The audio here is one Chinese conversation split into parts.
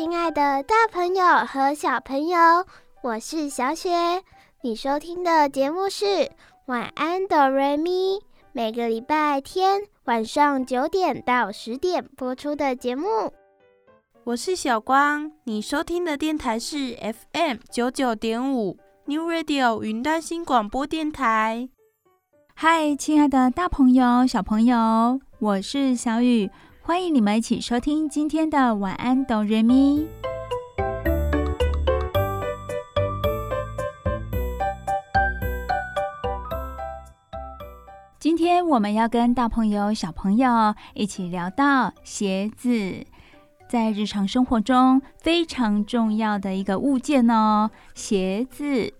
亲爱的大朋友和小朋友，我是小雪。你收听的节目是《晚安哆瑞咪》，每个礼拜天晚上九点到十点播出的节目。我是小光，你收听的电台是 FM 九九点五 New Radio 云端新广播电台。嗨，亲爱的大朋友、小朋友，我是小雨，欢迎你们一起收听今天的晚安哆瑞咪。今天我们要跟大朋友、小朋友一起聊到鞋子。在日常生活中非常重要的一个物件哦，鞋子。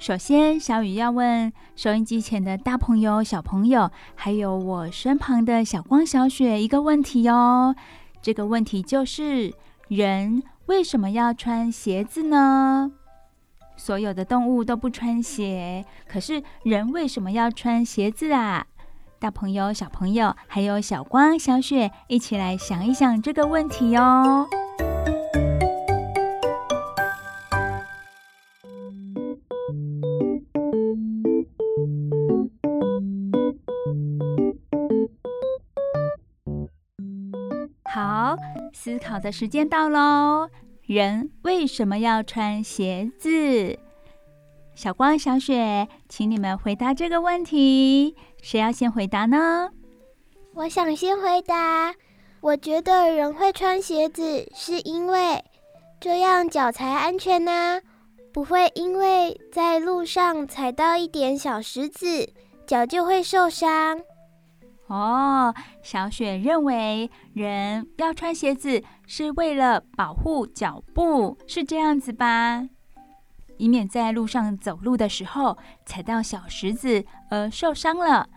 首先，小雨要问收音机前的大朋友、小朋友，还有我身旁的小光、小雪一个问题哦。这个问题就是：人为什么要穿鞋子呢？所有的动物都不穿鞋，可是人为什么要穿鞋子啊？大朋友、小朋友，还有小光、小雪，一起来想一想这个问题哦。思考的时间到喽。人为什么要穿鞋子？小光、小雪，请你们回答这个问题。谁要先回答呢？我想先回答。我觉得人会穿鞋子，是因为这样脚才安全呢，不会因为在路上踩到一点小石子，脚就会受伤。哦，小雪认为人要穿鞋子是为了保护脚步，是这样子吧？以免在路上走路的时候踩到小石子而受伤了，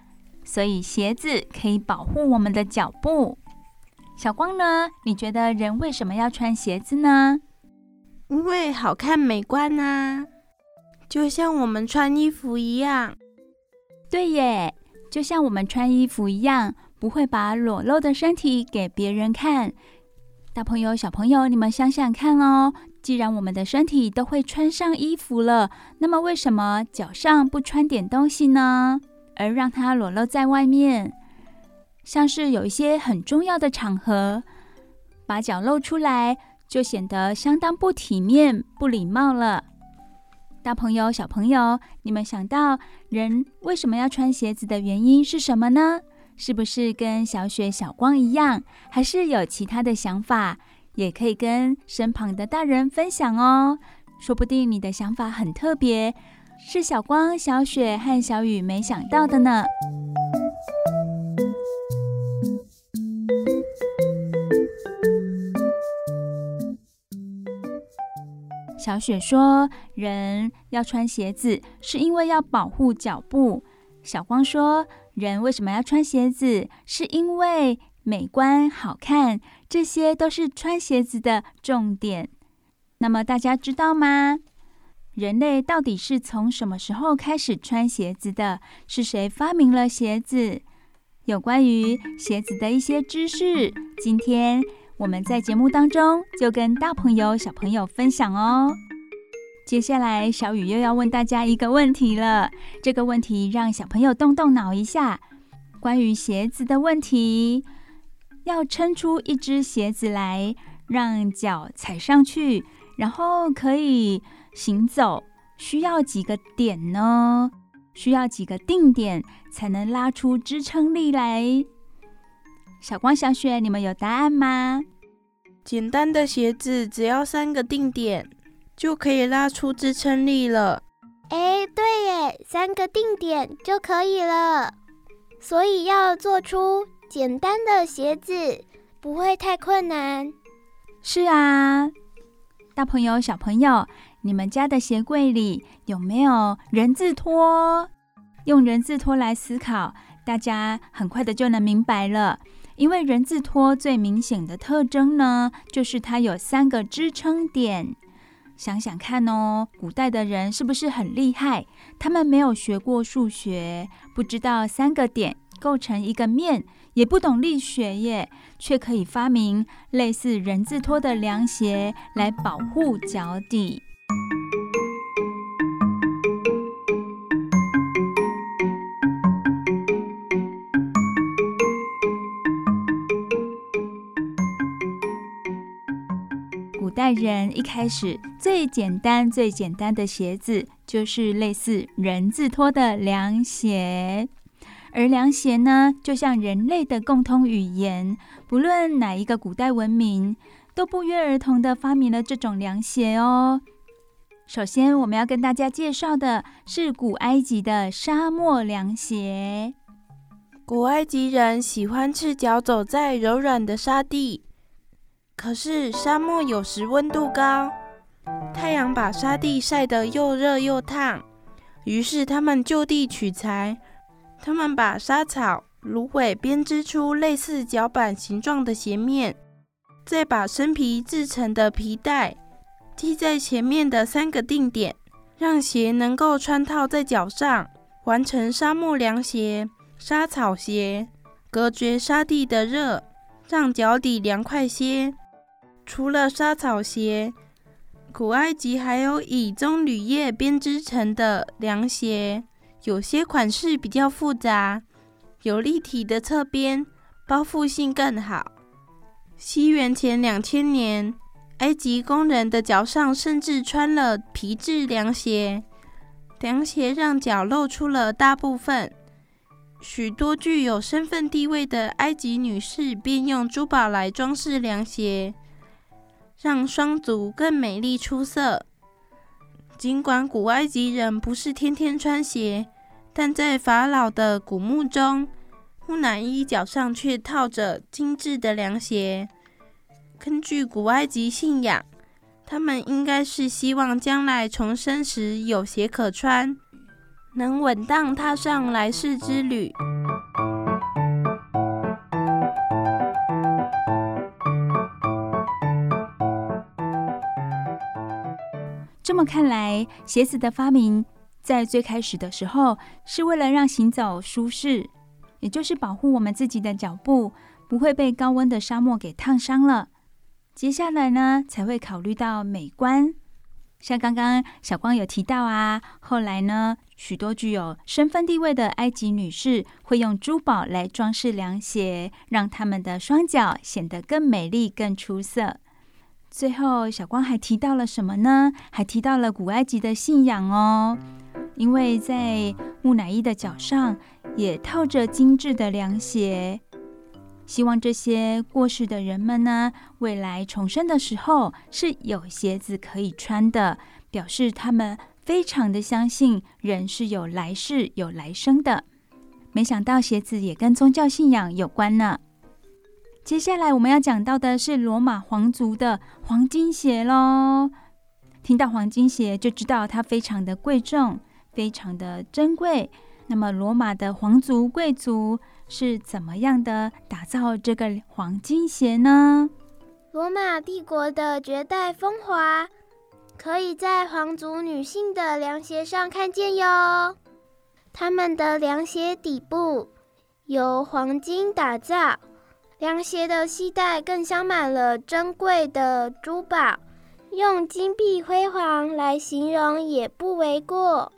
所以鞋子可以保护我们的脚步。小光呢？你觉得人为什么要穿鞋子呢？因为好看美观啊，就像我们穿衣服一样。对耶，就像我们穿衣服一样，不会把裸露的身体给别人看。大朋友、小朋友，你们想想看哦。既然我们的身体都会穿上衣服了，那么为什么脚上不穿点东西呢？而让它裸露在外面，像是有一些很重要的场合，把脚露出来，就显得相当不体面、不礼貌了。大朋友、小朋友，你们想到人为什么要穿鞋子的原因是什么呢？是不是跟小雪、小光一样，还是有其他的想法？也可以跟身旁的大人分享哦，说不定你的想法很特别，是小光、小雪和小雨没想到的呢。小雪说：“人要穿鞋子，是因为要保护脚部。”小光说：“人为什么要穿鞋子，是因为美观好看。”这些都是穿鞋子的重点。那么大家知道吗？人类到底是从什么时候开始穿鞋子的？是谁发明了鞋子？有关于鞋子的一些知识，今天我们在节目当中就跟大朋友、小朋友分享哦。接下来，小雨又要问大家一个问题了。这个问题让小朋友动动脑一下，关于鞋子的问题。要撑出一只鞋子来，让脚踩上去，然后可以行走，需要几个点呢？需要几个定点才能拉出支撑力来？小光、小雪，你们有答案吗？简单的鞋子只要三个定点就可以拉出支撑力了。哎，对耶，三个定点就可以了。所以要做出。简单的鞋子不会太困难。是啊，大朋友、小朋友，你们家的鞋柜里有没有人字拖？用人字拖来思考，大家很快的就能明白了。因为人字拖最明显的特征呢，就是它有三个支撑点。想想看哦，古代的人是不是很厉害？他们没有学过数学，不知道三个点构成一个面，也不懂力学耶，却可以发明类似人字拖的凉鞋来保护脚底。代人一开始最简单、最简单的鞋子就是类似人字拖的凉鞋，而凉鞋呢，就像人类的共通语言，不论哪一个古代文明，都不约而同的发明了这种凉鞋哦。首先，我们要跟大家介绍的是古埃及的沙漠凉鞋。古埃及人喜欢赤脚走在柔软的沙地。可是沙漠有时温度高，太阳把沙地晒得又热又烫，于是他们就地取材，他们把沙草、芦苇编织出类似脚板形状的鞋面，再把生皮制成的皮带系在前面的三个定点，让鞋能够穿套在脚上，完成沙漠凉鞋、沙草鞋，隔绝沙地的热，让脚底凉快些。除了沙草鞋，古埃及还有以棕榈叶编织成的凉鞋，有些款式比较复杂，有立体的侧边，包覆性更好。西元前两千年，埃及工人的脚上甚至穿了皮质凉鞋，凉鞋让脚露出了大部分。许多具有身份地位的埃及女士便用珠宝来装饰凉鞋。让双足更美丽出色。尽管古埃及人不是天天穿鞋，但在法老的古墓中，木乃伊脚上却套着精致的凉鞋。根据古埃及信仰，他们应该是希望将来重生时有鞋可穿，能稳当踏上来世之旅。这么看来，鞋子的发明在最开始的时候是为了让行走舒适，也就是保护我们自己的脚步不会被高温的沙漠给烫伤了。接下来呢，才会考虑到美观。像刚刚小光有提到啊，后来呢，许多具有身份地位的埃及女士会用珠宝来装饰凉鞋，让她们的双脚显得更美丽、更出色。最后，小光还提到了什么呢？还提到了古埃及的信仰哦，因为在木乃伊的脚上也套着精致的凉鞋，希望这些过世的人们呢，未来重生的时候是有鞋子可以穿的，表示他们非常的相信人是有来世、有来生的。没想到鞋子也跟宗教信仰有关呢。接下来我们要讲到的是罗马皇族的黄金鞋喽。听到黄金鞋就知道它非常的贵重，非常的珍贵。那么罗马的皇族贵族是怎么样的打造这个黄金鞋呢？罗马帝国的绝代风华可以在皇族女性的凉鞋上看见哟。她们的凉鞋底部由黄金打造。凉鞋的系带更镶满了珍贵的珠宝，用金碧辉煌来形容也不为过。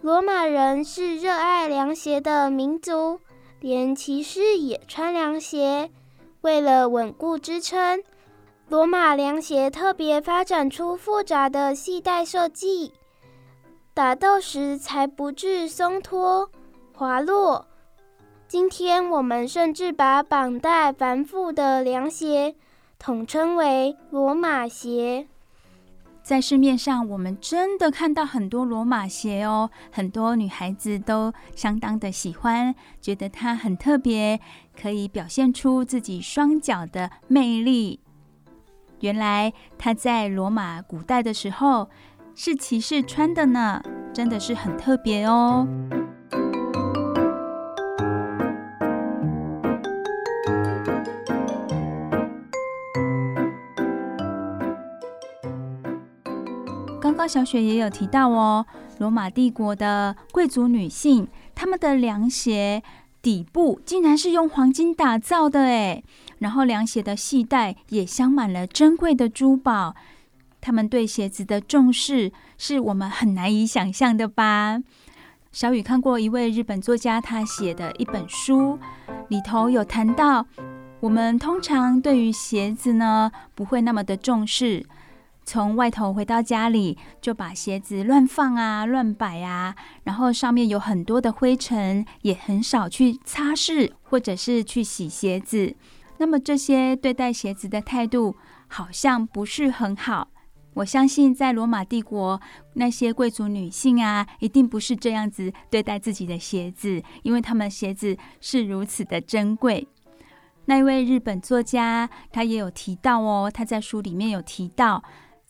罗马人是热爱凉鞋的民族，连骑士也穿凉鞋。为了稳固支撑，罗马凉鞋特别发展出复杂的系带设计，打斗时才不致松脱滑落。今天我们甚至把绑带繁复的凉鞋统称为罗马鞋。在市面上，我们真的看到很多罗马鞋哦，很多女孩子都相当的喜欢，觉得它很特别，可以表现出自己双脚的魅力。原来它在罗马古代的时候是骑士穿的呢，真的是很特别哦。刚刚小雪也有提到哦，罗马帝国的贵族女性，她们的凉鞋底部竟然是用黄金打造的诶，然后凉鞋的系带也镶满了珍贵的珠宝。他们对鞋子的重视，是我们很难以想象的吧？小雨看过一位日本作家他写的一本书，里头有谈到，我们通常对于鞋子呢，不会那么的重视。从外头回到家里，就把鞋子乱放啊、乱摆啊，然后上面有很多的灰尘，也很少去擦拭或者是去洗鞋子。那么这些对待鞋子的态度，好像不是很好。我相信在罗马帝国，那些贵族女性啊，一定不是这样子对待自己的鞋子，因为他们鞋子是如此的珍贵。那一位日本作家，他也有提到哦，他在书里面有提到。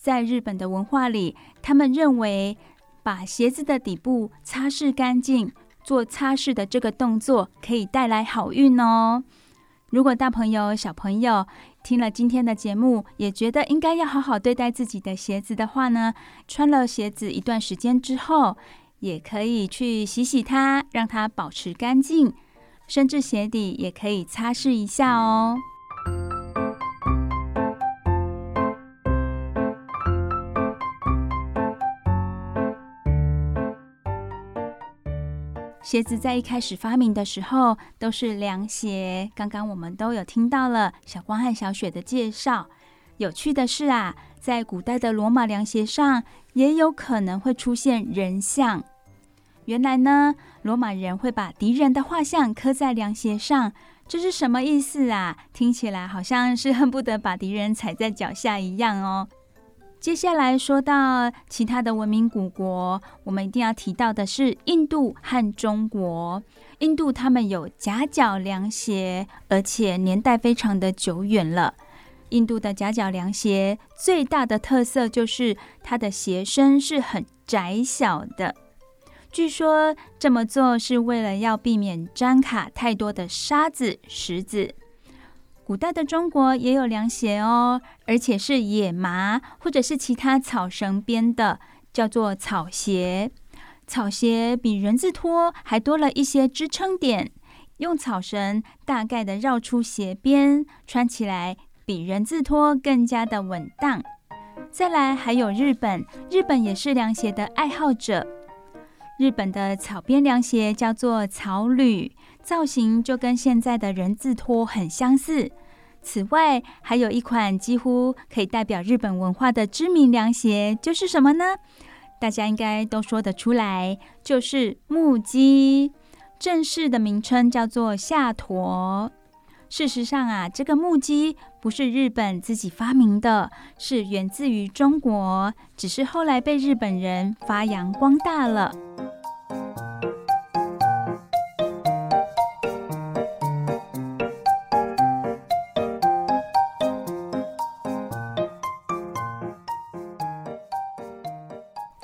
在日本的文化里，他们认为把鞋子的底部擦拭干净，做擦拭的这个动作可以带来好运哦。如果大朋友、小朋友听了今天的节目，也觉得应该要好好对待自己的鞋子的话呢，穿了鞋子一段时间之后，也可以去洗洗它，让它保持干净，甚至鞋底也可以擦拭一下哦。鞋子在一开始发明的时候都是凉鞋。刚刚我们都有听到了小光和小雪的介绍。有趣的是啊，在古代的罗马凉鞋上也有可能会出现人像。原来呢，罗马人会把敌人的画像刻在凉鞋上，这是什么意思啊？听起来好像是恨不得把敌人踩在脚下一样哦。接下来说到其他的文明古国，我们一定要提到的是印度和中国。印度他们有夹脚凉鞋，而且年代非常的久远了。印度的夹脚凉鞋最大的特色就是它的鞋身是很窄小的，据说这么做是为了要避免粘卡太多的沙子、石子。古代的中国也有凉鞋哦，而且是野麻或者是其他草绳编的，叫做草鞋。草鞋比人字拖还多了一些支撑点，用草绳大概的绕出鞋边，穿起来比人字拖更加的稳当。再来还有日本，日本也是凉鞋的爱好者。日本的草编凉鞋叫做草履。造型就跟现在的人字拖很相似。此外，还有一款几乎可以代表日本文化的知名凉鞋，就是什么呢？大家应该都说得出来，就是木屐。正式的名称叫做夏驮。事实上啊，这个木屐不是日本自己发明的，是源自于中国，只是后来被日本人发扬光大了。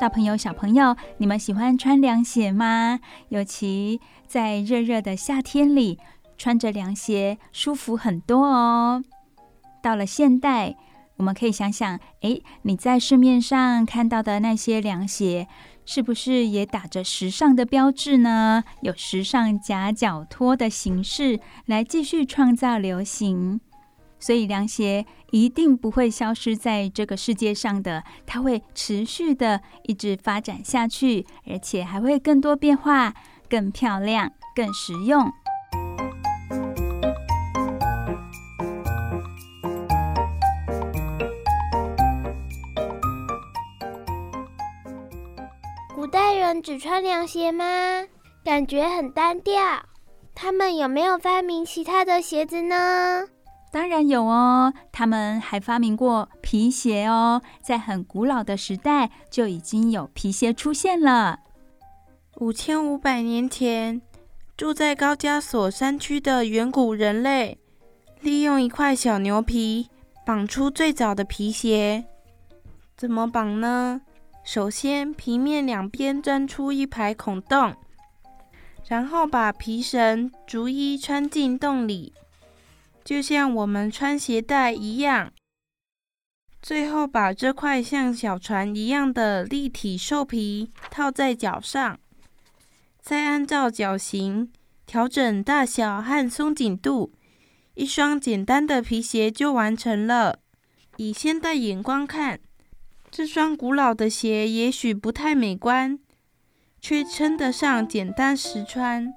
大朋友、小朋友，你们喜欢穿凉鞋吗？尤其在热热的夏天里，穿着凉鞋舒服很多哦。到了现代，我们可以想想，诶，你在市面上看到的那些凉鞋，是不是也打着时尚的标志呢？有时尚夹脚拖的形式来继续创造流行。所以凉鞋一定不会消失在这个世界上的，它会持续的一直发展下去，而且还会更多变化、更漂亮、更实用。古代人只穿凉鞋吗？感觉很单调。他们有没有发明其他的鞋子呢？当然有哦，他们还发明过皮鞋哦，在很古老的时代就已经有皮鞋出现了。五千五百年前，住在高加索山区的远古人类，利用一块小牛皮绑出最早的皮鞋。怎么绑呢？首先，皮面两边钻出一排孔洞，然后把皮绳逐一穿进洞里，就像我们穿鞋带一样。最后，把这块像小船一样的立体兽皮套在脚上，再按照脚型调整大小和松紧度，一双简单的皮鞋就完成了。以现代眼光看，这双古老的鞋也许不太美观，却称得上简单实穿。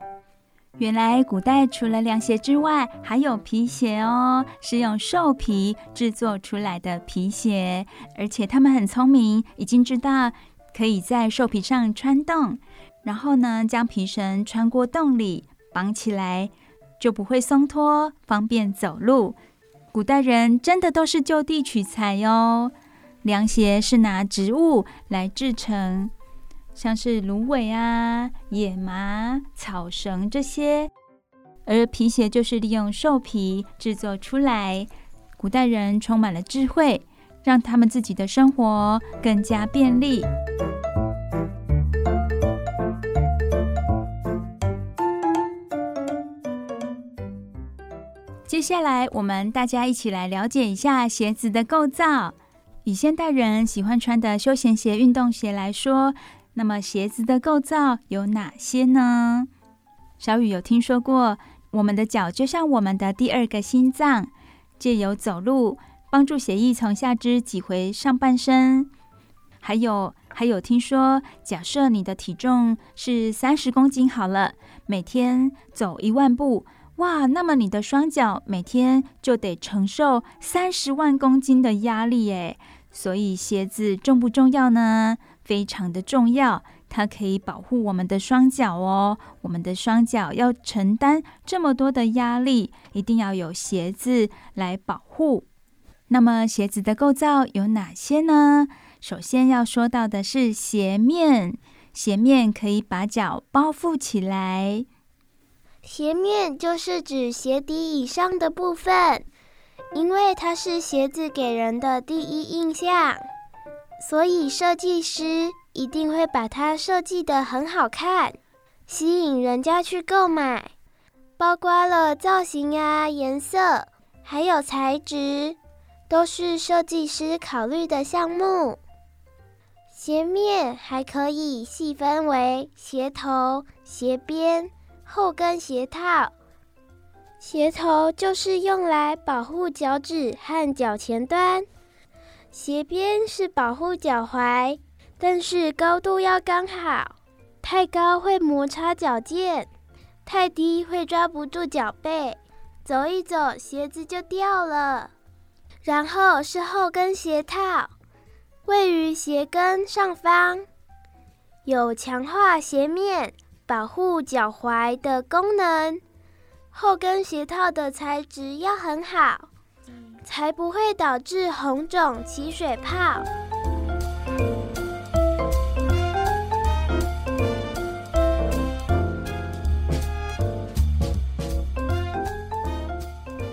原来古代除了凉鞋之外，还有皮鞋哦，是用兽皮制作出来的皮鞋，而且他们很聪明，已经知道可以在兽皮上穿洞，然后呢，将皮绳穿过洞里绑起来，就不会松脱，方便走路。古代人真的都是就地取材哟，凉鞋是拿植物来制成。像是芦苇啊、野麻、草绳这些，而皮鞋就是利用兽皮制作出来。古代人充满了智慧，让他们自己的生活更加便利。接下来，我们大家一起来了解一下鞋子的构造。以现代人喜欢穿的休闲鞋、运动鞋来说，那么鞋子的构造有哪些呢？小雨有听说过，我们的脚就像我们的第二个心脏，借由走路帮助血液从下肢挤回上半身。还有，还有听说，假设你的体重是三十公斤好了，每天走一万步，哇，那么你的双脚每天就得承受三十万公斤的压力诶。所以鞋子重不重要呢？非常的重要，它可以保护我们的双脚哦。我们的双脚要承担这么多的压力，一定要有鞋子来保护。那么鞋子的构造有哪些呢？首先要说到的是鞋面，鞋面可以把脚包覆起来。鞋面就是指鞋底以上的部分，因为它是鞋子给人的第一印象。所以设计师一定会把它设计得很好看，吸引人家去购买。包括了造型啊、颜色，还有材质，都是设计师考虑的项目。鞋面还可以细分为鞋头、鞋边、后跟鞋套。鞋头就是用来保护脚趾和脚前端。鞋边是保护脚踝，但是高度要刚好，太高会摩擦脚尖，太低会抓不住脚背，走一走鞋子就掉了。然后是后跟鞋套，位于鞋跟上方，有强化鞋面、保护脚踝的功能。后跟鞋套的材质要很好。才不会导致红肿、起水泡。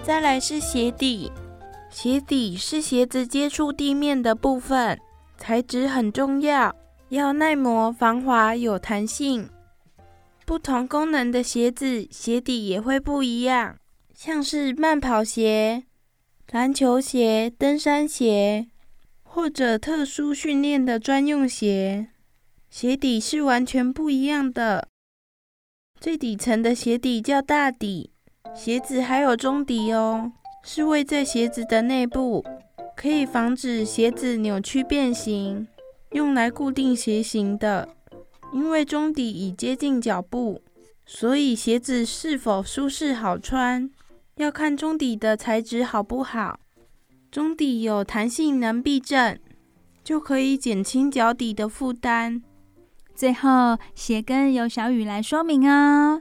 再来是鞋底，鞋底是鞋子接触地面的部分，材质很重要，要耐磨、防滑、有弹性。不同功能的鞋子鞋底也会不一样，像是慢跑鞋。篮球鞋、登山鞋，或者特殊训练的专用鞋，鞋底是完全不一样的。最底层的鞋底叫大底，鞋子还有中底哦，是位在鞋子的内部，可以防止鞋子扭曲变形，用来固定鞋型的。因为中底已接近脚部，所以鞋子是否舒适好穿，要看中底的材质好不好，中底有弹性能避震，就可以减轻脚底的负担。最后，鞋跟由小雨来说明哦。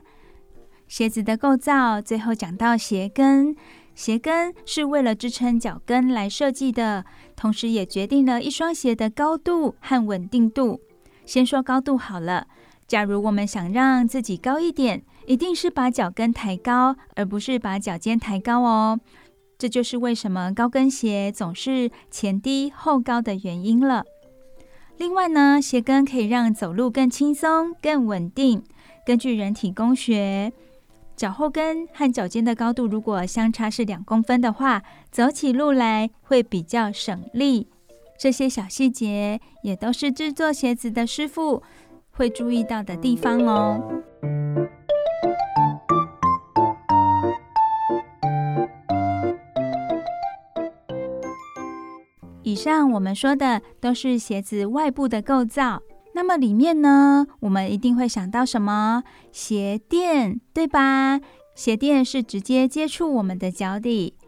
鞋子的构造，最后讲到鞋跟，鞋跟是为了支撑脚跟来设计的，同时也决定了一双鞋的高度和稳定度。先说高度好了，假如我们想让自己高一点。一定是把脚跟抬高，而不是把脚尖抬高哦。这就是为什么高跟鞋总是前低后高的原因了。另外呢，鞋跟可以让走路更轻松、更稳定。根据人体工学，脚后跟和脚尖的高度如果相差是两公分的话，走起路来会比较省力。这些小细节也都是制作鞋子的师傅会注意到的地方哦。以上我们说的都是鞋子外部的构造，那么里面呢，我们一定会想到什么？鞋垫，对吧？鞋垫是直接接触我们的脚底，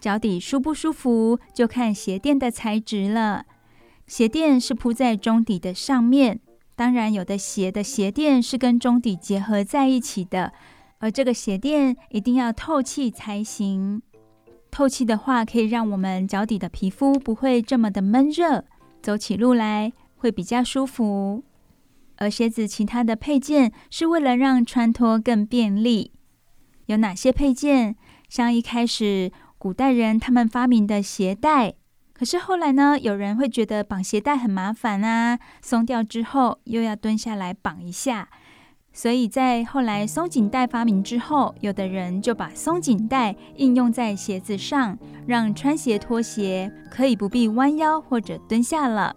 脚底舒不舒服就看鞋垫的材质了。鞋垫是铺在中底的上面，当然有的鞋的鞋垫是跟中底结合在一起的，而这个鞋垫一定要透气才行。透气的话，可以让我们脚底的皮肤不会这么的闷热，走起路来会比较舒服。而鞋子其他的配件是为了让穿脱更便利。有哪些配件？像一开始古代人他们发明的鞋带，可是后来呢，有人会觉得绑鞋带很麻烦啊，松掉之后又要蹲下来绑一下。所以在后来松紧带发明之后，有的人就把松紧带应用在鞋子上，让穿鞋脱鞋可以不必弯腰或者蹲下了。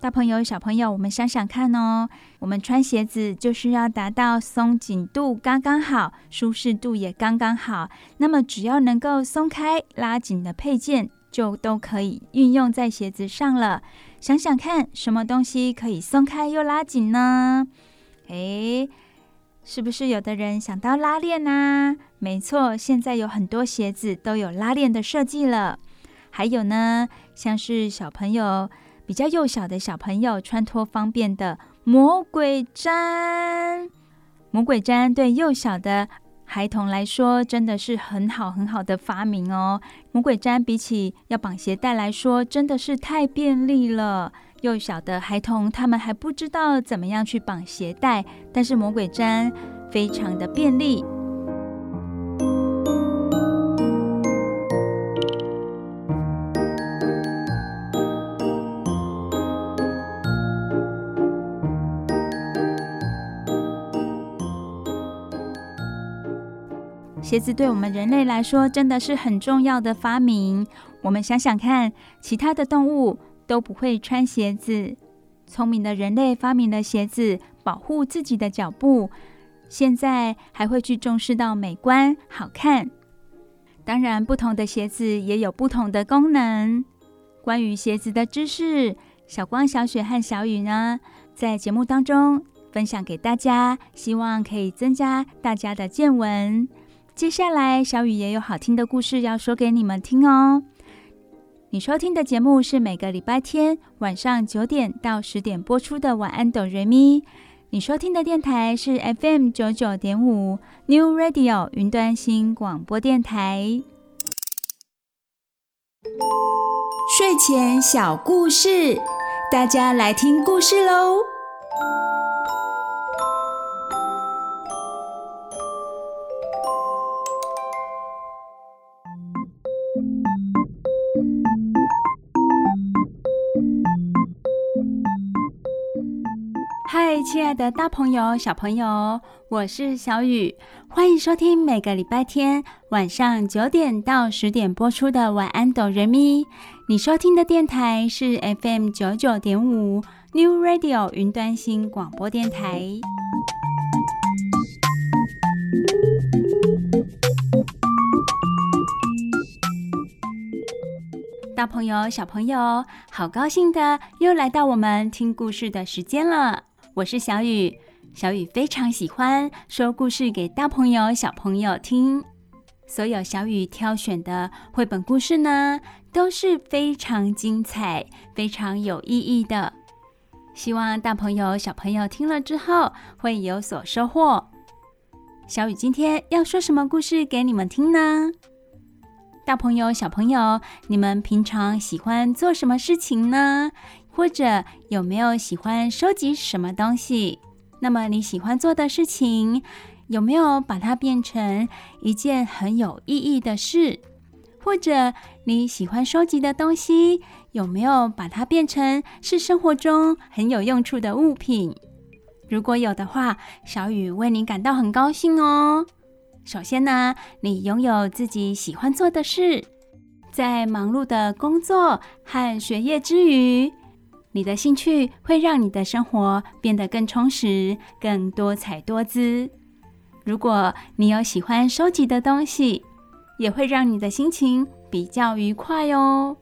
大朋友、小朋友，我们想想看哦，我们穿鞋子就是要达到松紧度刚刚好，舒适度也刚刚好。那么只要能够松开、拉紧的配件，就都可以运用在鞋子上了。想想看，什么东西可以松开又拉紧呢？哎，是不是有的人想到拉链呢？没错，现在有很多鞋子都有拉链的设计了。还有呢，像是小朋友比较幼小的小朋友穿脱方便的魔鬼毡。魔鬼毡对幼小的孩童来说真的是很好很好的发明哦。魔鬼毡比起要绑鞋带来说，真的是太便利了。幼小的孩童，他们还不知道怎么样去绑鞋带，但是魔鬼毡非常的便利。鞋子对我们人类来说真的是很重要的发明。我们想想看，其他的动物。都不会穿鞋子，聪明的人类发明了鞋子，保护自己的脚步。现在还会去重视到美观、好看。当然，不同的鞋子也有不同的功能。关于鞋子的知识，小光、小雪和小雨呢，在节目当中分享给大家，希望可以增加大家的见闻。接下来，小雨也有好听的故事要说给你们听哦。你收听的节目是每个礼拜天晚上九点到十点播出的《晚安，哆瑞咪》。你收听的电台是 FM 九九点五 New Radio 云端新广播电台。睡前小故事，大家来听故事喽。嗨亲爱的大朋友、小朋友，我是小雨，欢迎收听每个礼拜天晚上九点到十点播出的《晚安，哆瑞咪》。你收听的电台是 FM 九九点五 New Radio 云端新广播电台。大朋友、小朋友，好高兴的又来到我们听故事的时间了。我是小雨，小雨非常喜欢说故事给大朋友、小朋友听。所有小雨挑选的绘本故事呢，都是非常精彩、非常有意义的。希望大朋友、小朋友听了之后会有所收获。小雨今天要说什么故事给你们听呢？大朋友、小朋友，你们平常喜欢做什么事情呢？或者有没有喜欢收集什么东西？那么你喜欢做的事情，有没有把它变成一件很有意义的事？或者你喜欢收集的东西，有没有把它变成是生活中很有用处的物品？如果有的话，小雨为你感到很高兴哦。首先呢，你拥有自己喜欢做的事，在忙碌的工作和学业之余，你的兴趣会让你的生活变得更充实、更多彩多姿。如果你有喜欢收集的东西，也会让你的心情比较愉快哦。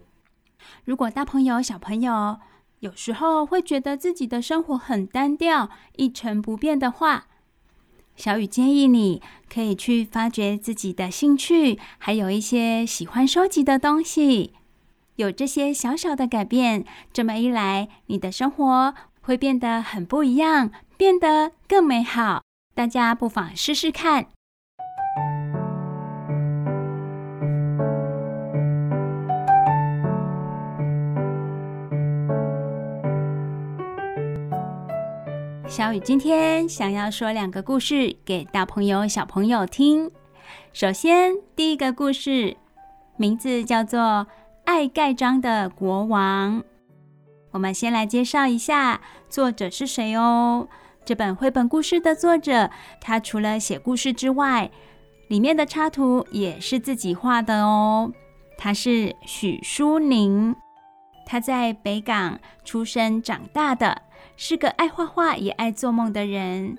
如果大朋友、小朋友有时候会觉得自己的生活很单调、一成不变的话，小雨建议你可以去发掘自己的兴趣，还有一些喜欢收集的东西。有这些小小的改变，这么一来，你的生活会变得很不一样，变得更美好。大家不妨试试看。小雨今天想要说两个故事给大朋友、小朋友听。首先，第一个故事名字叫做《爱盖章的国王》。我们先来介绍一下作者是谁哦。这本绘本故事的作者，他除了写故事之外，里面的插图也是自己画的哦。他是许淑宁，他在北港出生长大的。是个爱画画也爱做梦的人。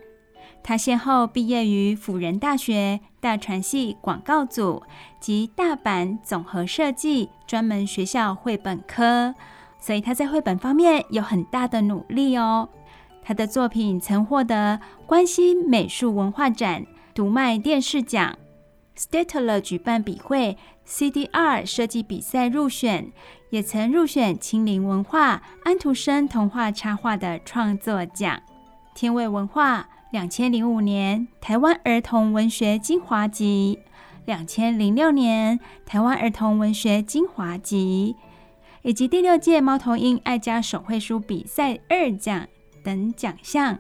他先后毕业于辅仁大学大传系广告组及大阪总合设计专门学校绘本科，所以他在绘本方面有很大的努力哦。他的作品曾获得关西美术文化展读卖电视奖、Statler 举办笔会、CDR 设计比赛入选。也曾入选青林文化安徒生童话插画的创作奖，天味文化两千零五年台湾儿童文学精华集，两千零六年台湾儿童文学精华集，以及第六届猫头鹰爱家手绘书比赛二奖等奖项。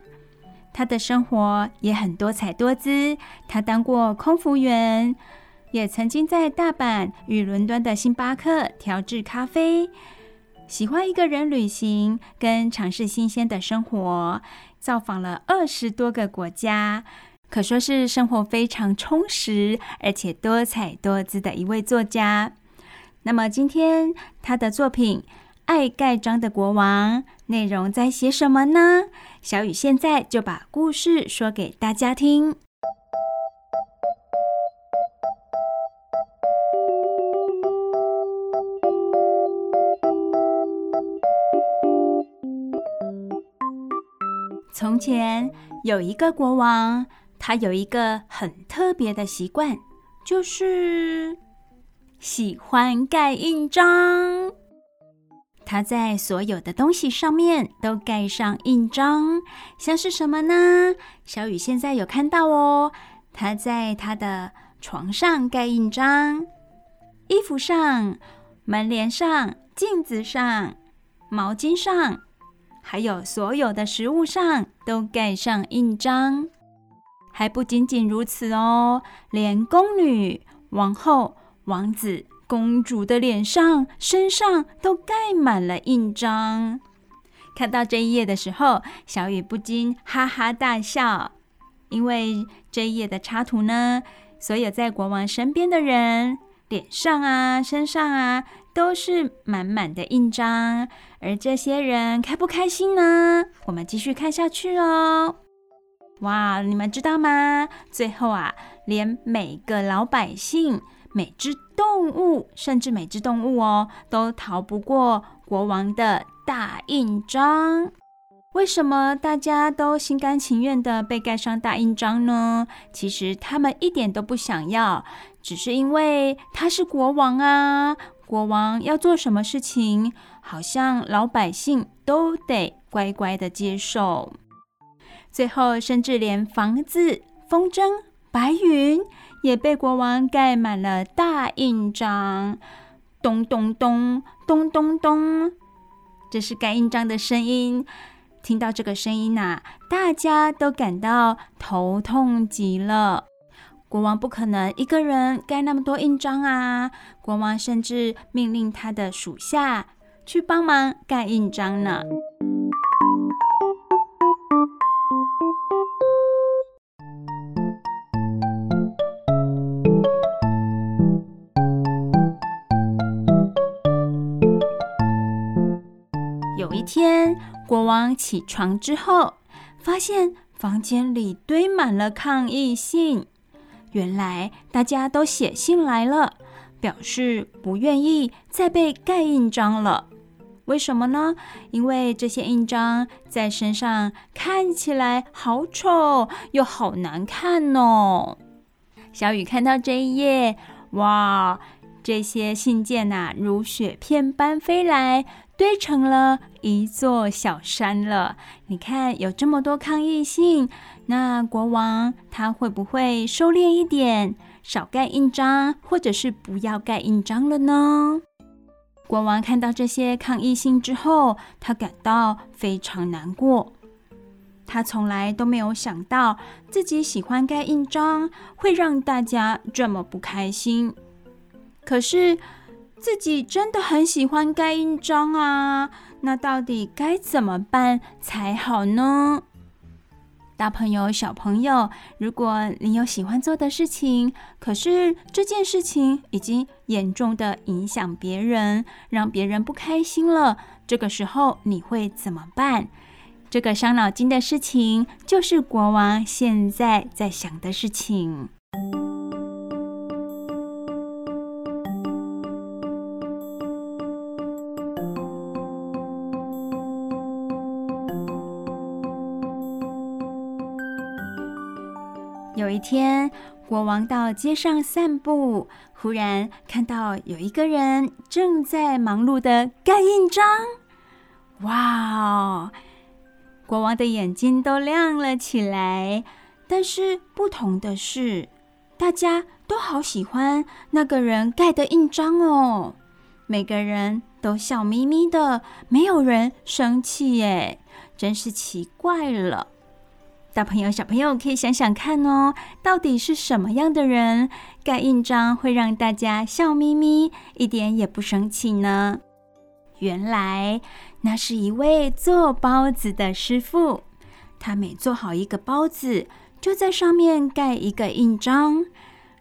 他的生活也很多彩多姿，他当过空服员。也曾经在大阪与伦敦的星巴克调制咖啡，喜欢一个人旅行跟尝试新鲜的生活，造访了二十多个国家，可说是生活非常充实而且多彩多姿的一位作家。那么今天他的作品《爱盖章的国王》内容在写什么呢？小雨现在就把故事说给大家听。从前有一个国王，他有一个很特别的习惯，就是喜欢盖印章。他在所有的东西上面都盖上印章，像是什么呢？小雨现在有看到哦，他在他的床上盖印章，衣服上、门帘上、镜子上、毛巾上。还有所有的食物上都盖上印章，还不仅仅如此哦，连宫女、王后、王子、公主的脸上、身上都盖满了印章。看到这一页的时候，小雨不禁哈哈大笑，因为这一页的插图呢，所有在国王身边的人脸上啊、身上啊。都是满满的印章，而这些人开不开心呢？我们继续看下去哦。哇，你们知道吗？最后啊，连每个老百姓、每只动物，甚至每只动物哦，都逃不过国王的大印章。为什么大家都心甘情愿的被盖上大印章呢？其实他们一点都不想要，只是因为他是国王啊。国王要做什么事情，好像老百姓都得乖乖的接受。最后，甚至连房子、风筝、白云也被国王盖满了大印章。咚咚咚，咚咚咚，这是盖印章的声音。听到这个声音呐、大家都感到头痛极了。国王不可能一个人盖那么多印章啊！国王甚至命令他的属下去帮忙盖印章呢。有一天，国王起床之后，发现房间里堆满了抗议信。原来大家都写信来了，表示不愿意再被盖印章了。为什么呢？因为这些印章在身上看起来好丑又好难看哦。小雨看到这一页，哇，这些信件呐，如雪片般飞来。堆成了一座小山了。你看，有这么多抗议信，那国王他会不会收敛一点，少盖印章，或者是不要盖印章了呢？国王看到这些抗议信之后，他感到非常难过。他从来都没有想到自己喜欢盖印章会让大家这么不开心。可是，自己真的很喜欢盖印章啊，那到底该怎么办才好呢？大朋友、小朋友，如果你有喜欢做的事情，可是这件事情已经严重的影响别人，让别人不开心了，这个时候你会怎么办？这个伤脑筋的事情，就是国王现在在想的事情。有一天，国王到街上散步，忽然看到有一个人正在忙碌的盖印章。哇哦！国王的眼睛都亮了起来。但是不同的是，大家都好喜欢那个人盖的印章哦。每个人都笑眯眯的，没有人生气耶，真是奇怪了。大朋友、小朋友可以想想看哦，到底是什么样的人盖印章会让大家笑眯眯，一点也不生气呢？原来那是一位做包子的师傅，他每做好一个包子，就在上面盖一个印章。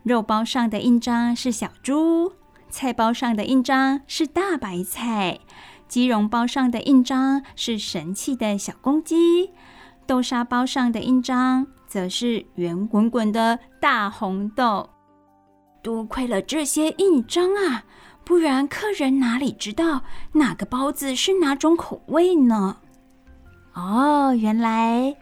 肉包上的印章是小猪，菜包上的印章是大白菜，鸡绒包上的印章是神气的小公鸡。豆沙包上的印章则是圆滚滚的大红豆。多亏了这些印章啊，不然客人哪里知道哪个包子是哪种口味呢？哦，原来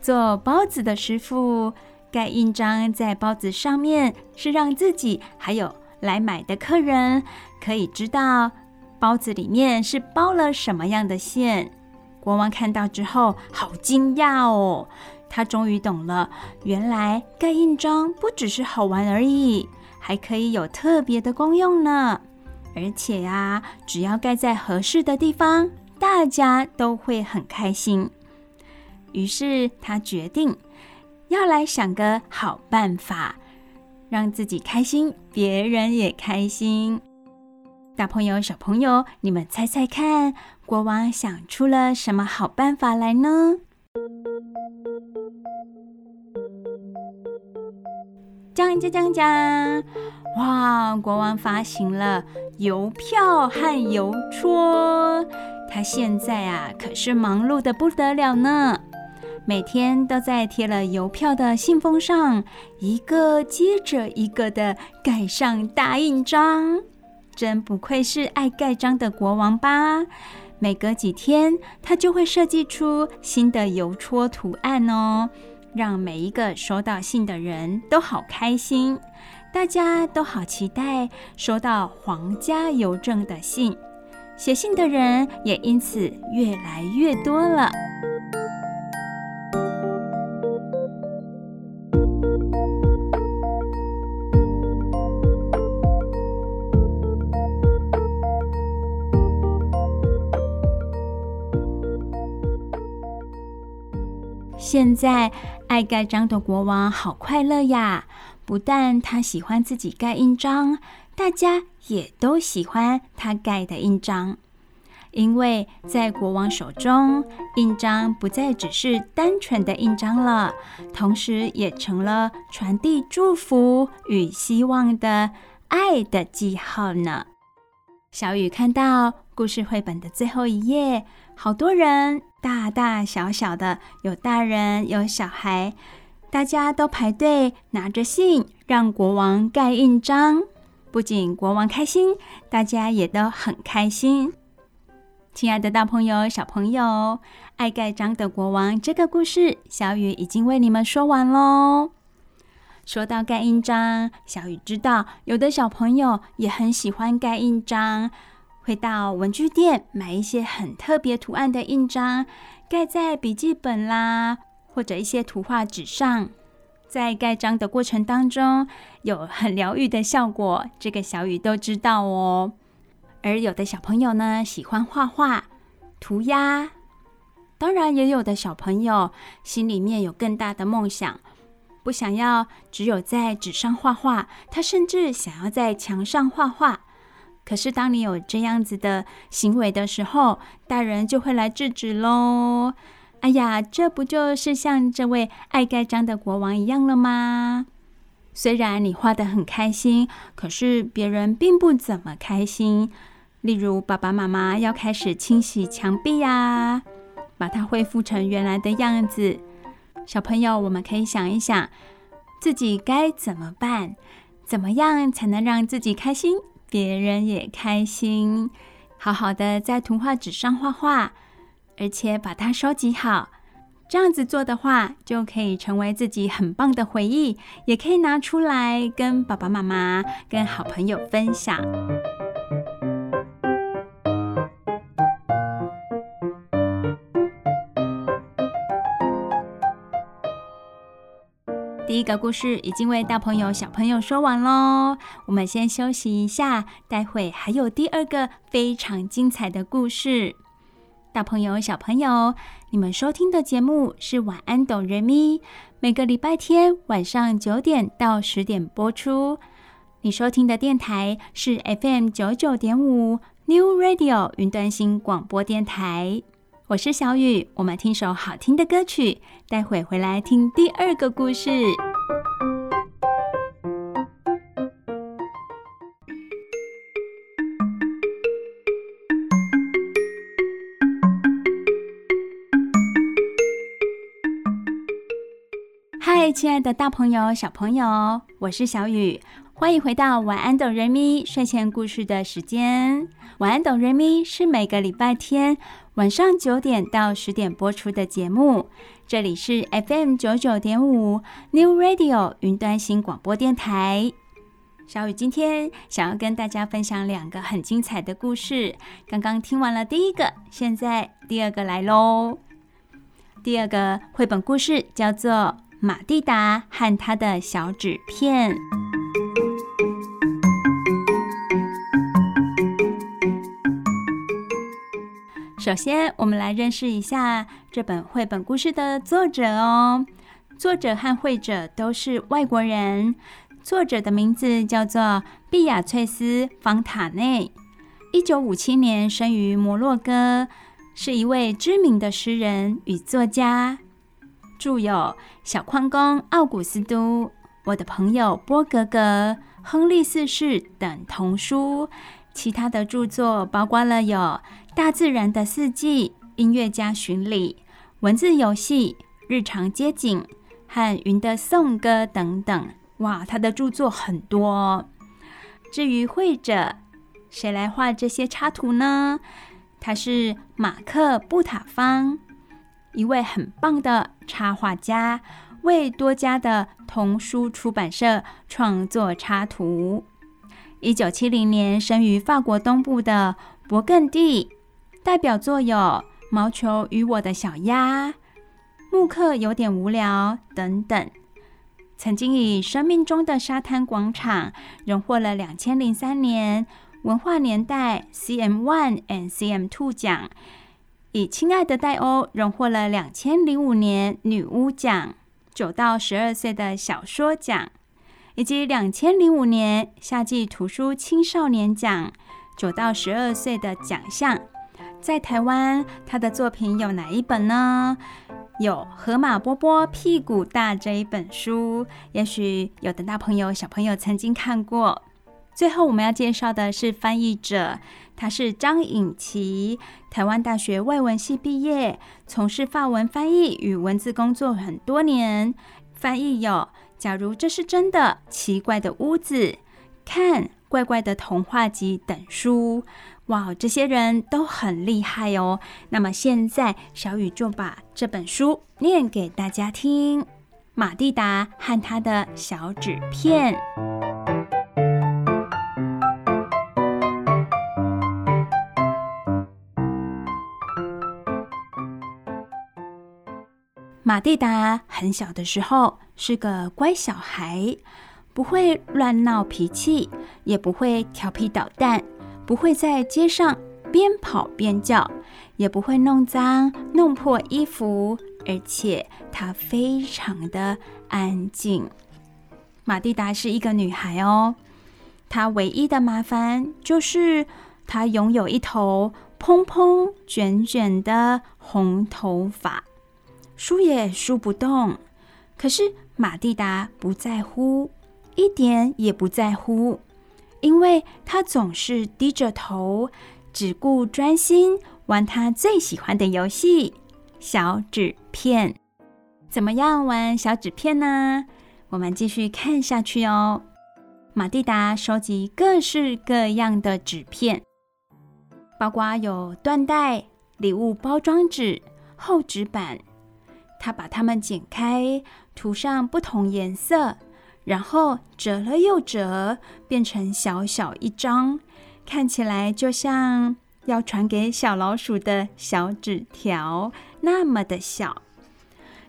做包子的师傅盖印章在包子上面，是让自己还有来买的客人可以知道包子里面是包了什么样的馅。国王看到之后，好惊讶哦！他终于懂了，原来盖印章不只是好玩而已，还可以有特别的功用呢。而且呀，只要盖在合适的地方，大家都会很开心。于是他决定要来想个好办法，让自己开心，别人也开心。大朋友、小朋友，你们猜猜看，国王想出了什么好办法来呢？讲讲讲讲！哇，国王发行了邮票和邮戳，他现在啊可是忙碌得不得了呢，每天都在贴了邮票的信封上，一个接着一个的盖上大印章。真不愧是爱盖章的国王吧？每隔几天，他就会设计出新的邮戳图案哦，让每一个收到信的人都好开心，大家都好期待收到皇家邮政的信，写信的人也因此越来越多了。现在爱盖章的国王好快乐呀！不但他喜欢自己盖印章，大家也都喜欢他盖的印章。因为在国王手中，印章不再只是单纯的印章了，同时也成了传递祝福与希望的爱的记号呢。小雨看到故事绘本的最后一页，好多人，大大小小的，有大人，有小孩，大家都排队拿着信，让国王盖印章。不仅国王开心，大家也都很开心。亲爱的大朋友、小朋友，爱盖章的国王这个故事，小雨已经为你们说完喽。说到盖印章，小雨知道有的小朋友也很喜欢盖印章，会到文具店买一些很特别图案的印章，盖在笔记本啦，或者一些图画纸上。在盖章的过程当中，有很疗愈的效果，这个小雨都知道哦。而有的小朋友呢，喜欢画画、涂鸦，当然也有的小朋友心里面有更大的梦想，不想要只有在纸上画画，他甚至想要在墙上画画。可是当你有这样子的行为的时候，大人就会来制止喽。哎呀，这不就是像这位爱盖章的国王一样了吗？虽然你画得很开心，可是别人并不怎么开心。例如，爸爸妈妈要开始清洗墙壁呀，把它恢复成原来的样子。小朋友，我们可以想一想，自己该怎么办？怎么样才能让自己开心，别人也开心？好好的在图画纸上画画，而且把它收集好。这样子做的话，就可以成为自己很棒的回忆，也可以拿出来跟爸爸妈妈、跟好朋友分享。一个故事已经为大朋友、小朋友说完喽，我们先休息一下，待会还有第二个非常精彩的故事。大朋友、小朋友，你们收听的节目是《晚安，哆瑞咪》，每个礼拜天晚上九点到十点播出。你收听的电台是 FM 九九点五 New Radio 云端新广播电台。我是小雨，我们听首好听的歌曲，待会回来听第二个故事。嗨，亲爱的大朋友、小朋友，我是小雨。欢迎回到晚安，哆瑞咪睡前故事的时间。晚安，哆瑞咪是每个礼拜天晚上九点到十点播出的节目。这里是 FM 九九点五 New Radio 云端新广播电台。小雨今天想要跟大家分享两个很精彩的故事。刚刚听完了第一个，现在第二个来喽。第二个绘本故事叫做《玛蒂达和他的小纸片》。首先，我们来认识一下这本绘本故事的作者哦。作者和绘者都是外国人。作者的名字叫做碧雅翠丝·方塔内，一九五七年生于摩洛哥，是一位知名的诗人与作家，著有《小矿工奥古斯都》、《我的朋友波格格》、《亨利四世》等童书。其他的著作包括了有。大自然的四季、音乐家巡礼、文字游戏、日常街景和云的颂歌等等，哇，他的著作很多。至于绘者，谁来画这些插图呢？他是马克·布塔方，一位很棒的插画家，为多家的童书出版社创作插图。一九七零年生于法国东部的勃艮第。代表作有《毛球与我的小鸭》、《木刻有点无聊》等等。曾经以《生命中的沙滩广场》荣获了两千零三年文化年代 CM One and CM Two 奖，以《亲爱的戴欧》荣获了两千零五年女巫奖九到十二岁的小说奖，以及两千零五年夏季图书青少年奖九到十二岁的奖项。在台湾，他的作品有哪一本呢？有《河马波波屁股大》这一本书，也许有的大朋友、小朋友曾经看过。最后，我们要介绍的是翻译者，他是张颖琪，台湾大学外文系毕业，从事法文翻译与文字工作很多年。翻译有《假如这是真的》、《奇怪的屋子》、《看怪怪的童话集》等书。哇，这些人都很厉害哦。那么现在，小雨就把这本书念给大家听：《马蒂达和他的小纸片》。玛蒂达很小的时候是个乖小孩，不会乱闹脾气，也不会调皮捣蛋。不会在街上边跑边叫，也不会弄脏、弄破衣服，而且她非常的安静。玛蒂达是一个女孩哦，她唯一的麻烦就是她拥有一头蓬蓬卷卷的红头发，梳也梳不动。可是玛蒂达不在乎，一点也不在乎。因为他总是低着头，只顾专心玩他最喜欢的游戏——小纸片。怎么样玩小纸片呢？我们继续看下去哦。玛蒂达收集各式各样的纸片，包括有缎带、礼物包装纸、厚纸板。他把它们剪开，涂上不同颜色。然后折了又折，变成小小一张，看起来就像要传给小老鼠的小纸条那么的小。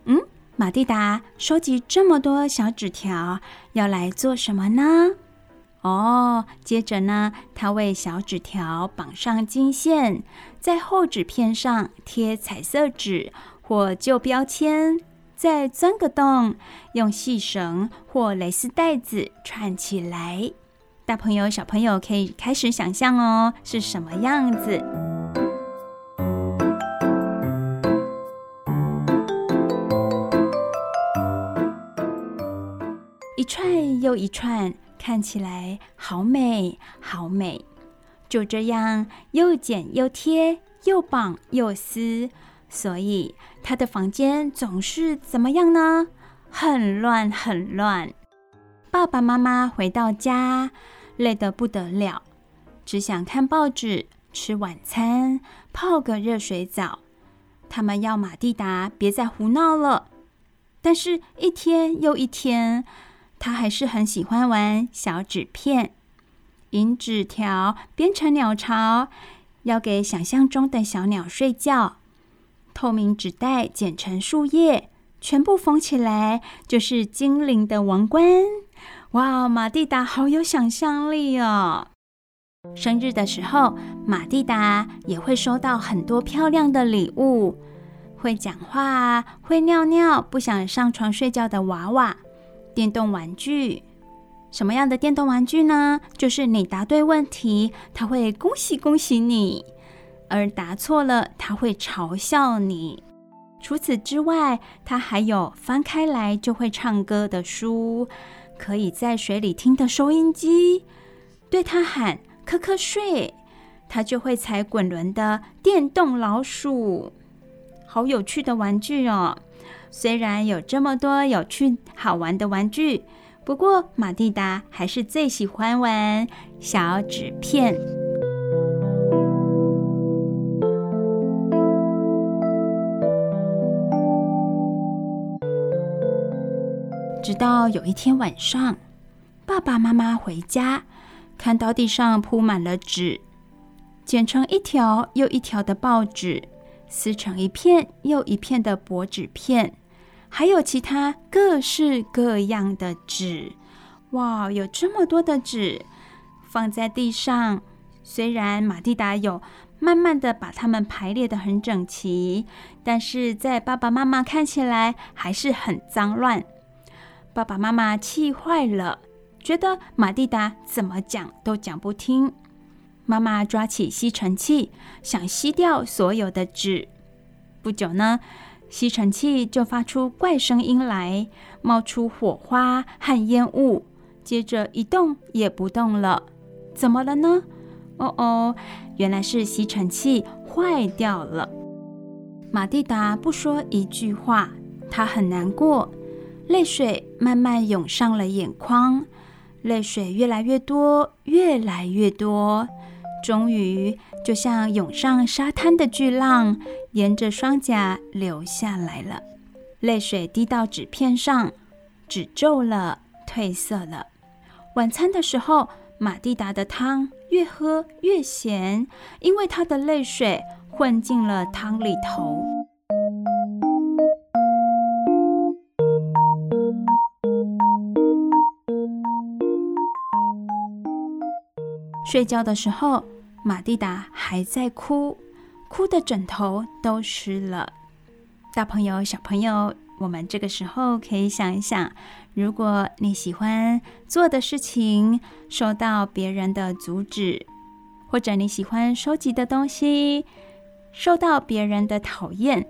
嗯，玛蒂达收集这么多小纸条要来做什么呢？哦，接着呢，他为小纸条绑上金线，在厚纸片上贴彩色纸或旧标签。再钻个洞，用细绳或蕾丝带子串起来。大朋友、小朋友可以开始想象哦，是什么样子？一串又一串，看起来好美，好美。就这样，又剪又贴，又绑又撕。所以他的房间总是怎么样呢？很乱，很乱。爸爸妈妈回到家，累得不得了，只想看报纸、吃晚餐、泡个热水澡。他们要玛蒂达别再胡闹了。但是，一天又一天，他还是很喜欢玩小纸片，引纸条编成鸟巢，要给想象中的小鸟睡觉。透明纸袋剪成树叶，全部缝起来就是精灵的王冠。哇，玛蒂达好有想象力哦！生日的时候，玛蒂达也会收到很多漂亮的礼物，会讲话、会尿尿、不想上床睡觉的娃娃、电动玩具。什么样的电动玩具呢？就是你答对问题，他会恭喜恭喜你。而答错了，他会嘲笑你。除此之外，他还有翻开来就会唱歌的书，可以在水里听的收音机。对他喊“瞌瞌睡”，他就会踩滚轮的电动老鼠。好有趣的玩具哦！虽然有这么多有趣好玩的玩具，不过玛蒂达还是最喜欢玩小纸片。直到有一天晚上，爸爸妈妈回家，看到地上铺满了纸，剪成一条又一条的报纸，撕成一片又一片的薄纸片，还有其他各式各样的纸。哇，有这么多的纸放在地上。虽然玛蒂达有慢慢的把它们排列的很整齐，但是在爸爸妈妈看起来还是很脏乱。爸爸妈妈气坏了，觉得玛蒂达怎么讲都讲不听。妈妈抓起吸尘器，想吸掉所有的纸。不久呢，吸尘器就发出怪声音来，冒出火花和烟雾，接着一动也不动了。怎么了呢？哦哦，原来是吸尘器坏掉了。玛蒂达不说一句话，他很难过，泪水慢慢涌上了眼眶，泪水越来越多，越来越多。终于，就像涌上沙滩的巨浪，沿着双颊流下来了。泪水滴到纸片上，纸皱了，褪色了。晚餐的时候，玛蒂达的汤越喝越咸，因为他的泪水混进了汤里头。睡觉的时候，玛蒂达还在哭，哭的枕头都湿了。大朋友、小朋友，我们这个时候可以想一想：如果你喜欢做的事情受到别人的阻止，或者你喜欢收集的东西受到别人的讨厌，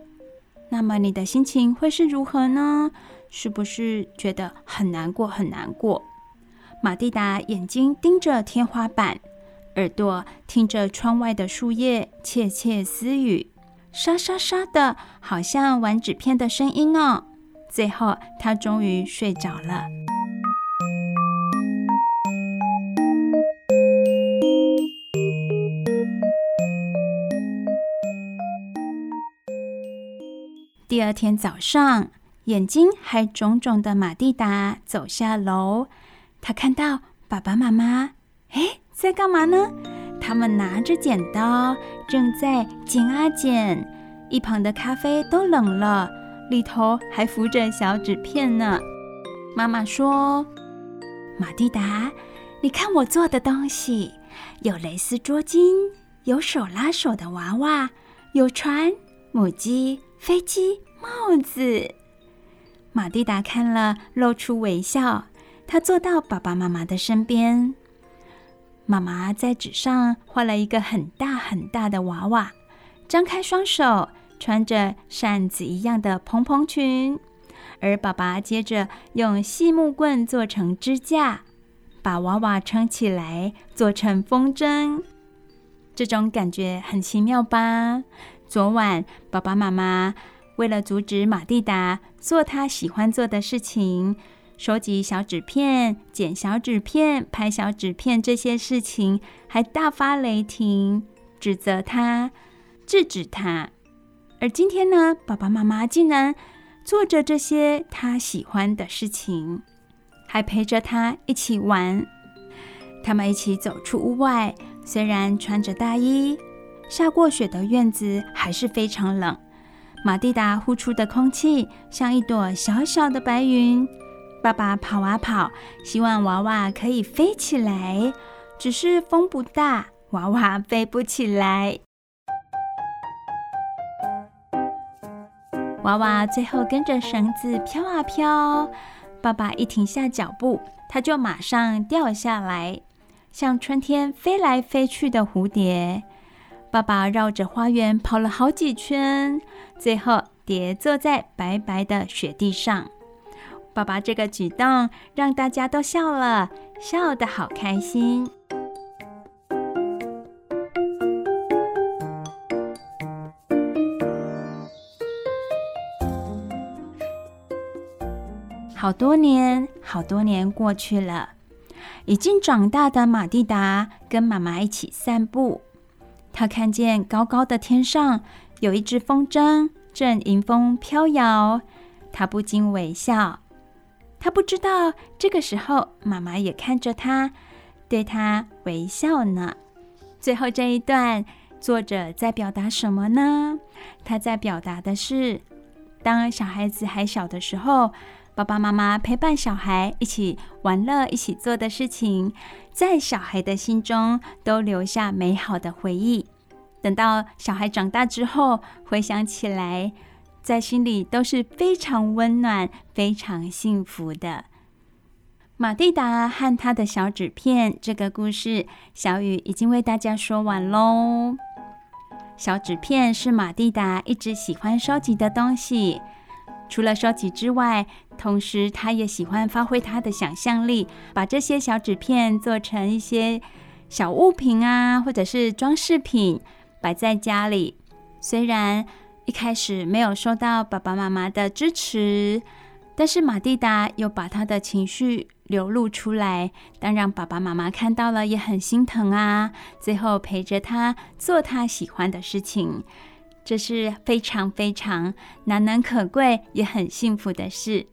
那么你的心情会是如何呢？是不是觉得很难过、很难过？玛蒂达眼睛盯着天花板。耳朵听着窗外的树叶窃窃私语，沙沙沙的，好像玩纸片的声音哦。最后，他终于睡着了。第二天早上，眼睛还肿肿的玛蒂达走下楼，他看到爸爸妈妈，诶。在干嘛呢？他们拿着剪刀，正在剪啊剪。一旁的咖啡都冷了，里头还浮着小纸片呢。妈妈说：“玛蒂达，你看我做的东西，有蕾丝桌巾，有手拉手的娃娃，有船、母鸡、飞机、帽子。”玛蒂达看了，露出微笑。他坐到爸爸妈妈的身边。妈妈在纸上画了一个很大很大的娃娃，张开双手，穿着扇子一样的蓬蓬裙，而爸爸接着用细木棍做成支架，把娃娃撑起来，做成风筝。这种感觉很奇妙吧？昨晚爸爸妈妈为了阻止玛蒂达做他喜欢做的事情。收集小纸片、剪小纸片、拍小纸片，这些事情还大发雷霆，指责他、制止他。而今天呢，爸爸妈妈竟然做着这些他喜欢的事情，还陪着他一起玩。他们一起走出屋外，虽然穿着大衣，下过雪的院子还是非常冷。玛蒂达呼出的空气像一朵小小的白云。爸爸跑啊跑，希望娃娃可以飞起来，只是风不大，娃娃飞不起来。娃娃最后跟着绳子飘啊飘，爸爸一停下脚步，它就马上掉下来，像春天飞来飞去的蝴蝶。爸爸绕着花园跑了好几圈，最后跌坐在白白的雪地上。爸爸这个举动让大家都笑了，笑得好开心。好多年，好多年过去了，已经长大的玛蒂达跟妈妈一起散步，她看见高高的天上有一只风筝正迎风飘摇，她不禁微笑。他不知道，这个时候妈妈也看着他，对他微笑呢。最后这一段，作者在表达什么呢？他在表达的是，当小孩子还小的时候，爸爸妈妈陪伴小孩一起玩乐、一起做的事情，在小孩的心中都留下美好的回忆。等到小孩长大之后，回想起来，在心里都是非常温暖、非常幸福的。马蒂达和他的小纸片这个故事，小雨已经为大家说完喽。小纸片是马蒂达一直喜欢收集的东西。除了收集之外，同时他也喜欢发挥他的想象力，把这些小纸片做成一些小物品啊，或者是装饰品，摆在家里。虽然一开始没有受到爸爸妈妈的支持，但是马蒂达又把他的情绪流露出来，当然爸爸妈妈看到了也很心疼啊。最后陪着他做他喜欢的事情。这是非常非常难能可贵，也很幸福的事。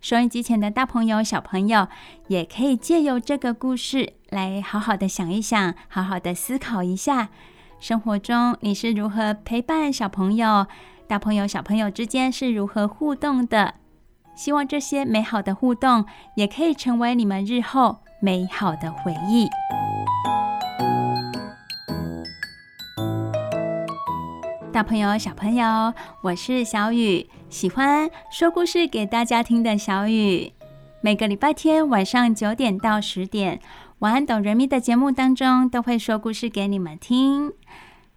收音机前的大朋友、小朋友，也可以借由这个故事来好好的想一想，好好的思考一下，生活中你是如何陪伴小朋友，大朋友、小朋友之间是如何互动的。希望这些美好的互动，也可以成为你们日后美好的回忆。大朋友、小朋友，我是小雨，喜欢说故事给大家听的小雨。每个礼拜天晚上九点到十点，晚安哆瑞咪的节目当中，都会说故事给你们听。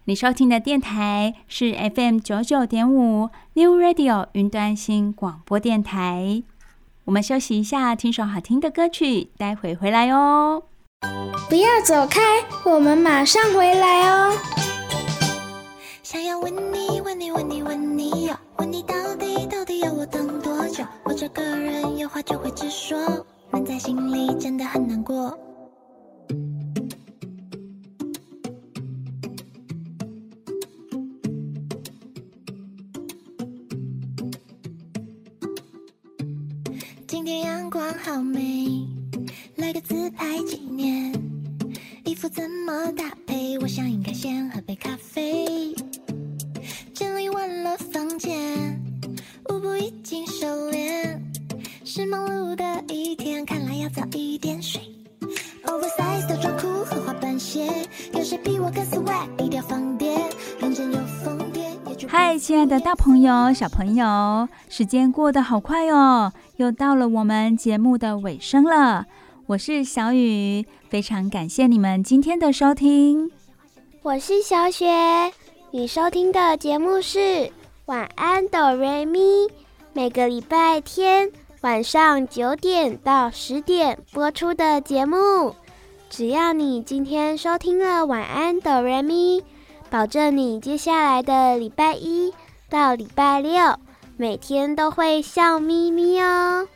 你收听的电台是 FM 九九点五 New Radio 云端新广播电台。我们休息一下，听首好听的歌曲，待会回来哦。不要走开，我们马上回来哦。想要问你问你问你问你哟，问你到底到底要我等多久？我这个人有话就会直说，闷在心里真的很难过。今天阳光好美，来个自拍纪念，衣服怎么搭配？我想应该先喝杯咖啡。整理完了房间，舞步已经熟练，是忙碌的一天，看来要早一点睡。Oversize 的装裤和滑板鞋，有谁比我更 swag？低调放电，认真又疯癫。嗨，亲爱的大朋友、小朋友，时间过得好快哦，又到了我们节目的尾声了。我是小雨，非常感谢你们今天的收听。我是小雪。你收听的节目是《晚安哆瑞咪》，每个礼拜天晚上九点到十点播出的节目。只要你今天收听了《晚安哆瑞咪》，保证你接下来的礼拜一到礼拜六每天都会笑眯眯哦。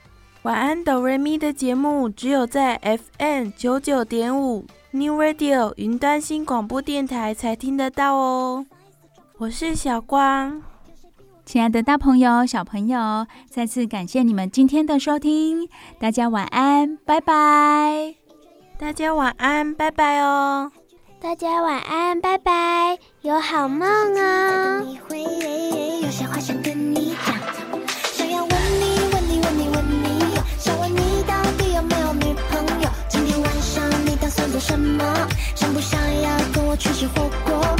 晚安哆瑞咪的节目只有在 FM 九九点五 New Radio 云端新广播电台才听得到哦。我是小光，亲爱的大朋友、小朋友，再次感谢你们今天的收听，大家晚安，拜拜！大家晚安，拜拜哦！大家晚安，拜拜，有好梦哦！么？想不想要跟我去吃火锅？